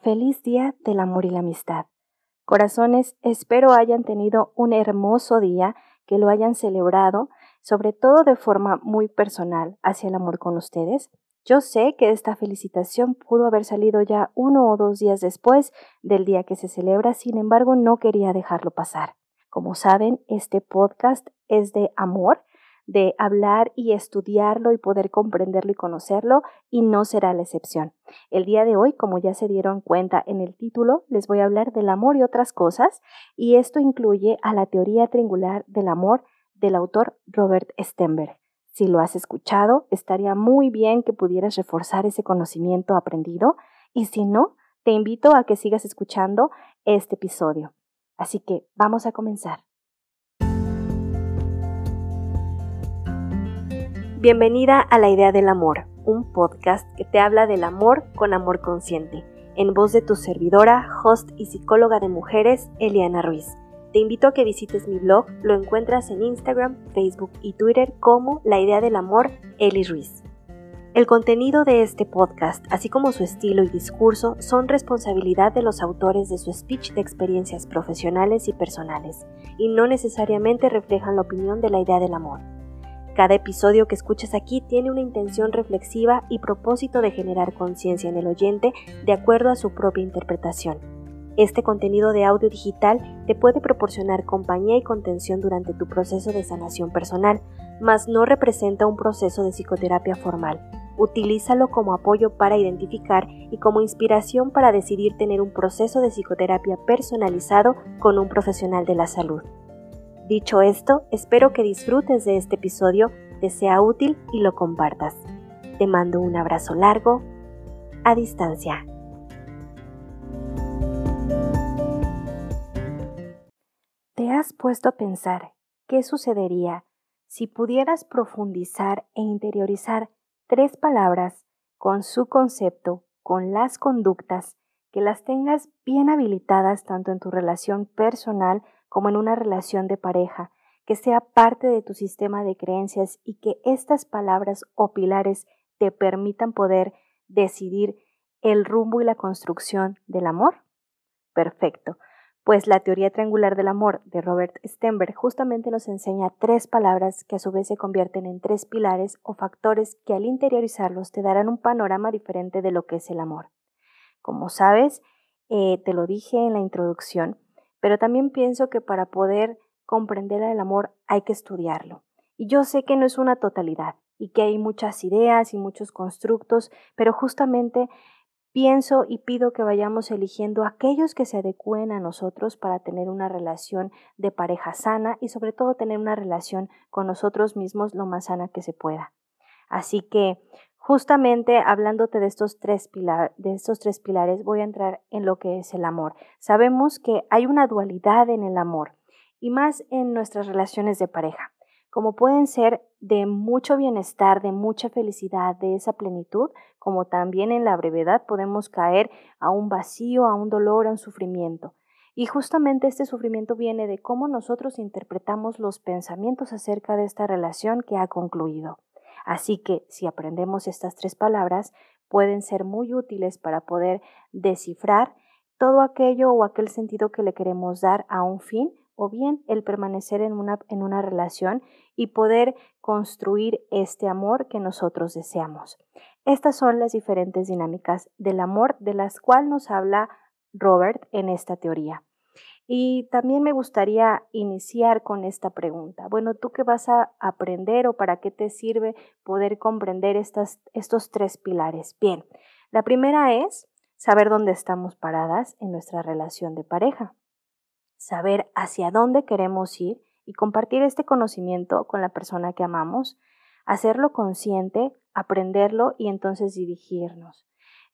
Feliz Día del Amor y la Amistad. Corazones, espero hayan tenido un hermoso día, que lo hayan celebrado, sobre todo de forma muy personal hacia el amor con ustedes. Yo sé que esta felicitación pudo haber salido ya uno o dos días después del día que se celebra, sin embargo no quería dejarlo pasar. Como saben, este podcast es de amor de hablar y estudiarlo y poder comprenderlo y conocerlo, y no será la excepción. El día de hoy, como ya se dieron cuenta en el título, les voy a hablar del amor y otras cosas, y esto incluye a la teoría triangular del amor del autor Robert Stenberg. Si lo has escuchado, estaría muy bien que pudieras reforzar ese conocimiento aprendido, y si no, te invito a que sigas escuchando este episodio. Así que vamos a comenzar. Bienvenida a La Idea del Amor, un podcast que te habla del amor con amor consciente, en voz de tu servidora, host y psicóloga de mujeres, Eliana Ruiz. Te invito a que visites mi blog, lo encuentras en Instagram, Facebook y Twitter como La Idea del Amor, Eli Ruiz. El contenido de este podcast, así como su estilo y discurso, son responsabilidad de los autores de su speech de experiencias profesionales y personales, y no necesariamente reflejan la opinión de la idea del amor. Cada episodio que escuchas aquí tiene una intención reflexiva y propósito de generar conciencia en el oyente de acuerdo a su propia interpretación. Este contenido de audio digital te puede proporcionar compañía y contención durante tu proceso de sanación personal, mas no representa un proceso de psicoterapia formal. Utilízalo como apoyo para identificar y como inspiración para decidir tener un proceso de psicoterapia personalizado con un profesional de la salud. Dicho esto, espero que disfrutes de este episodio, te sea útil y lo compartas. Te mando un abrazo largo, a distancia. ¿Te has puesto a pensar qué sucedería si pudieras profundizar e interiorizar tres palabras con su concepto, con las conductas, que las tengas bien habilitadas tanto en tu relación personal como en una relación de pareja, que sea parte de tu sistema de creencias y que estas palabras o pilares te permitan poder decidir el rumbo y la construcción del amor? Perfecto. Pues la teoría triangular del amor de Robert Stenberg justamente nos enseña tres palabras que a su vez se convierten en tres pilares o factores que al interiorizarlos te darán un panorama diferente de lo que es el amor. Como sabes, eh, te lo dije en la introducción, pero también pienso que para poder comprender el amor hay que estudiarlo. Y yo sé que no es una totalidad y que hay muchas ideas y muchos constructos, pero justamente pienso y pido que vayamos eligiendo aquellos que se adecúen a nosotros para tener una relación de pareja sana y sobre todo tener una relación con nosotros mismos lo más sana que se pueda. Así que Justamente hablándote de estos, tres de estos tres pilares, voy a entrar en lo que es el amor. Sabemos que hay una dualidad en el amor y más en nuestras relaciones de pareja, como pueden ser de mucho bienestar, de mucha felicidad, de esa plenitud, como también en la brevedad podemos caer a un vacío, a un dolor, a un sufrimiento. Y justamente este sufrimiento viene de cómo nosotros interpretamos los pensamientos acerca de esta relación que ha concluido. Así que si aprendemos estas tres palabras, pueden ser muy útiles para poder descifrar todo aquello o aquel sentido que le queremos dar a un fin o bien el permanecer en una, en una relación y poder construir este amor que nosotros deseamos. Estas son las diferentes dinámicas del amor de las cuales nos habla Robert en esta teoría. Y también me gustaría iniciar con esta pregunta. Bueno, ¿tú qué vas a aprender o para qué te sirve poder comprender estas, estos tres pilares? Bien, la primera es saber dónde estamos paradas en nuestra relación de pareja, saber hacia dónde queremos ir y compartir este conocimiento con la persona que amamos, hacerlo consciente, aprenderlo y entonces dirigirnos.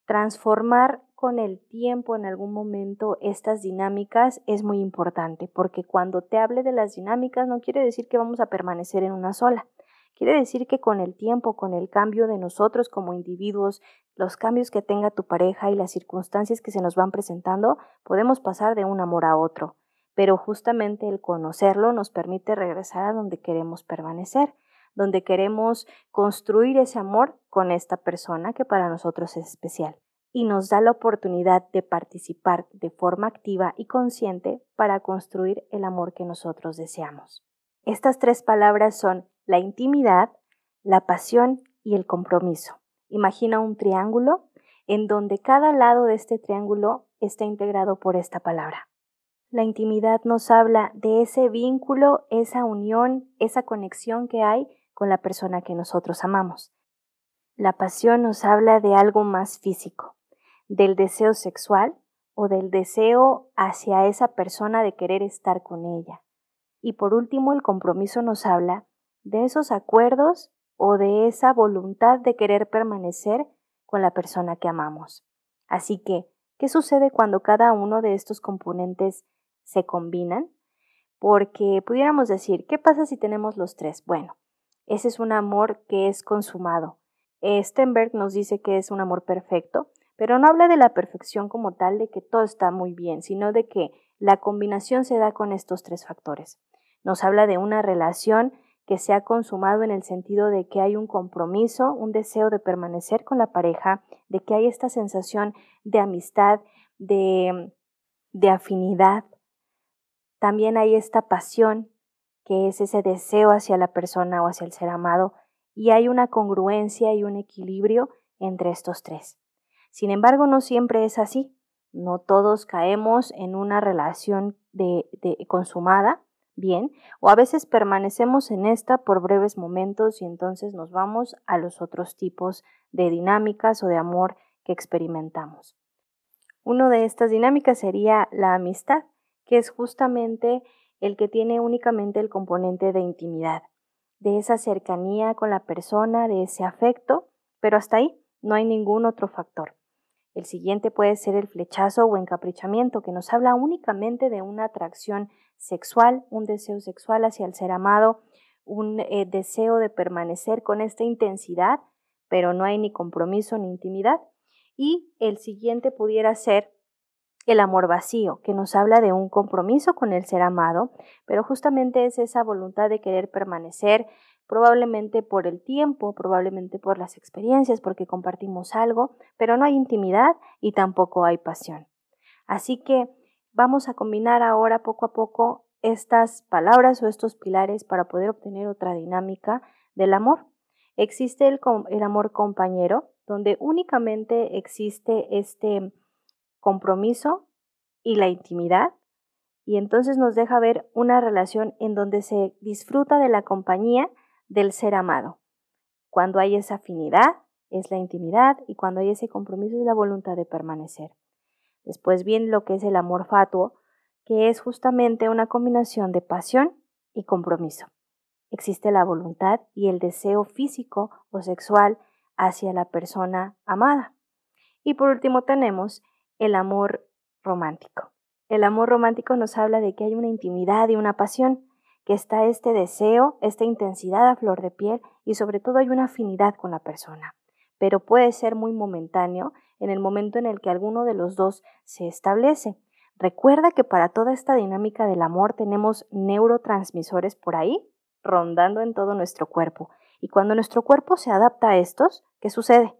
Transformar con el tiempo en algún momento estas dinámicas es muy importante porque cuando te hable de las dinámicas no quiere decir que vamos a permanecer en una sola. Quiere decir que con el tiempo, con el cambio de nosotros como individuos, los cambios que tenga tu pareja y las circunstancias que se nos van presentando, podemos pasar de un amor a otro. Pero justamente el conocerlo nos permite regresar a donde queremos permanecer, donde queremos construir ese amor con esta persona que para nosotros es especial. Y nos da la oportunidad de participar de forma activa y consciente para construir el amor que nosotros deseamos. Estas tres palabras son la intimidad, la pasión y el compromiso. Imagina un triángulo en donde cada lado de este triángulo está integrado por esta palabra. La intimidad nos habla de ese vínculo, esa unión, esa conexión que hay con la persona que nosotros amamos. La pasión nos habla de algo más físico, del deseo sexual o del deseo hacia esa persona de querer estar con ella. Y por último, el compromiso nos habla de esos acuerdos o de esa voluntad de querer permanecer con la persona que amamos. Así que, ¿qué sucede cuando cada uno de estos componentes se combinan? Porque pudiéramos decir, ¿qué pasa si tenemos los tres? Bueno, ese es un amor que es consumado. Stenberg nos dice que es un amor perfecto, pero no habla de la perfección como tal, de que todo está muy bien, sino de que la combinación se da con estos tres factores. Nos habla de una relación que se ha consumado en el sentido de que hay un compromiso, un deseo de permanecer con la pareja, de que hay esta sensación de amistad, de, de afinidad. También hay esta pasión, que es ese deseo hacia la persona o hacia el ser amado, y hay una congruencia y un equilibrio entre estos tres. Sin embargo, no siempre es así. No todos caemos en una relación de, consumada, bien, o a veces permanecemos en esta por breves momentos y entonces nos vamos a los otros tipos de dinámicas o de amor que experimentamos. Una de estas dinámicas sería la amistad, que es justamente el que tiene únicamente el componente de intimidad, de esa cercanía con la persona, de ese afecto, pero hasta ahí no hay ningún otro factor. El siguiente puede ser el flechazo o encaprichamiento, que nos habla únicamente de una atracción sexual, un deseo sexual hacia el ser amado, un eh, deseo de permanecer con esta intensidad, pero no hay ni compromiso ni intimidad. Y el siguiente pudiera ser el amor vacío, que nos habla de un compromiso con el ser amado, pero justamente es esa voluntad de querer permanecer, probablemente por el tiempo, probablemente por las experiencias, porque compartimos algo, pero no hay intimidad y tampoco hay pasión. Así que vamos a combinar ahora poco a poco estas palabras o estos pilares para poder obtener otra dinámica del amor. Existe el, amor compañero, donde únicamente existe este compromiso y la intimidad, y entonces nos deja ver una relación en donde se disfruta de la compañía del ser amado. Cuando hay esa afinidad, es la intimidad y cuando hay ese compromiso es la voluntad de permanecer. Después viene lo que es el amor fatuo, que es justamente una combinación de pasión y compromiso. Existe la voluntad y el deseo físico o sexual hacia la persona amada. Y por último tenemos el amor romántico. El amor romántico nos habla de que hay una intimidad y una pasión, que está este deseo, esta intensidad a flor de piel y sobre todo hay una afinidad con la persona. Pero puede ser muy momentáneo en el momento en el que alguno de los dos se establece. Recuerda que para toda esta dinámica del amor tenemos neurotransmisores por ahí rondando en todo nuestro cuerpo. Y cuando nuestro cuerpo se adapta a estos, ¿qué sucede?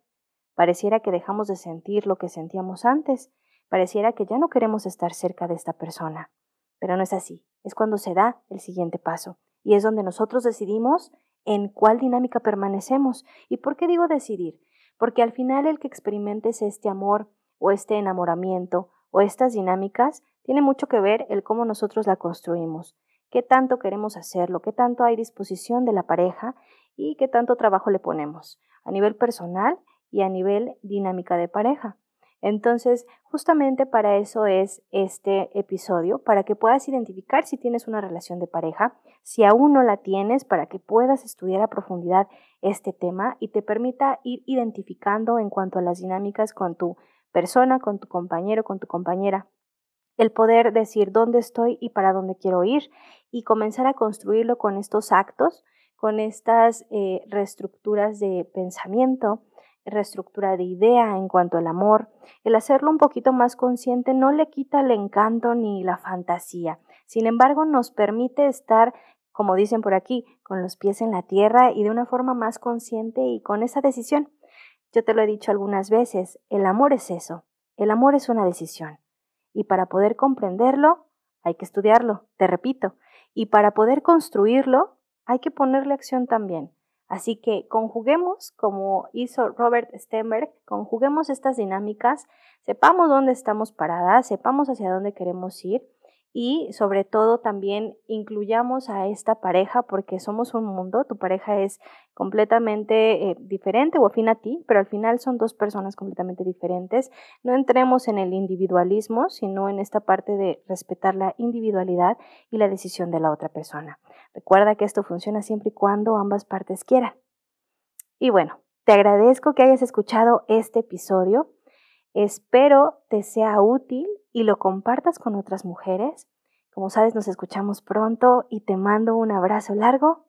Pareciera que dejamos de sentir lo que sentíamos antes. Pareciera que ya no queremos estar cerca de esta persona. Pero no es así, es cuando se da el siguiente paso y es donde nosotros decidimos en cuál dinámica permanecemos. ¿Y por qué digo decidir? Porque al final el que experimentes este amor o este enamoramiento o estas dinámicas tiene mucho que ver el cómo nosotros la construimos, qué tanto queremos hacerlo, qué tanto hay disposición de la pareja y qué tanto trabajo le ponemos a nivel personal y a nivel dinámica de pareja. Entonces, justamente para eso es este episodio, para que puedas identificar si tienes una relación de pareja, si aún no la tienes, para que puedas estudiar a profundidad este tema y te permita ir identificando en cuanto a las dinámicas con tu persona, con tu compañero, con tu compañera. El poder decir dónde estoy y para dónde quiero ir y comenzar a construirlo con estos actos, con estas eh, reestructuras de pensamiento, reestructura de idea en cuanto al amor, el hacerlo un poquito más consciente no le quita el encanto ni la fantasía. Sin embargo, nos permite estar, como dicen por aquí, con los pies en la tierra y de una forma más consciente y con esa decisión. Yo te lo he dicho algunas veces, el amor es eso, el amor es una decisión. Y para poder comprenderlo, hay que estudiarlo, te repito. Y para poder construirlo, hay que ponerle acción también. Así que conjuguemos, como hizo Robert Stenberg, conjuguemos estas dinámicas, sepamos dónde estamos paradas, sepamos hacia dónde queremos ir y sobre todo también incluyamos a esta pareja porque somos un mundo, tu pareja es completamente eh, diferente o afín a ti, pero al final son dos personas completamente diferentes. No entremos en el individualismo, sino en esta parte de respetar la individualidad y la decisión de la otra persona. Recuerda que esto funciona siempre y cuando ambas partes quieran. Y bueno, te agradezco que hayas escuchado este episodio. Espero te sea útil y lo compartas con otras mujeres. Como sabes, nos escuchamos pronto y te mando un abrazo largo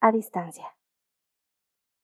a distancia.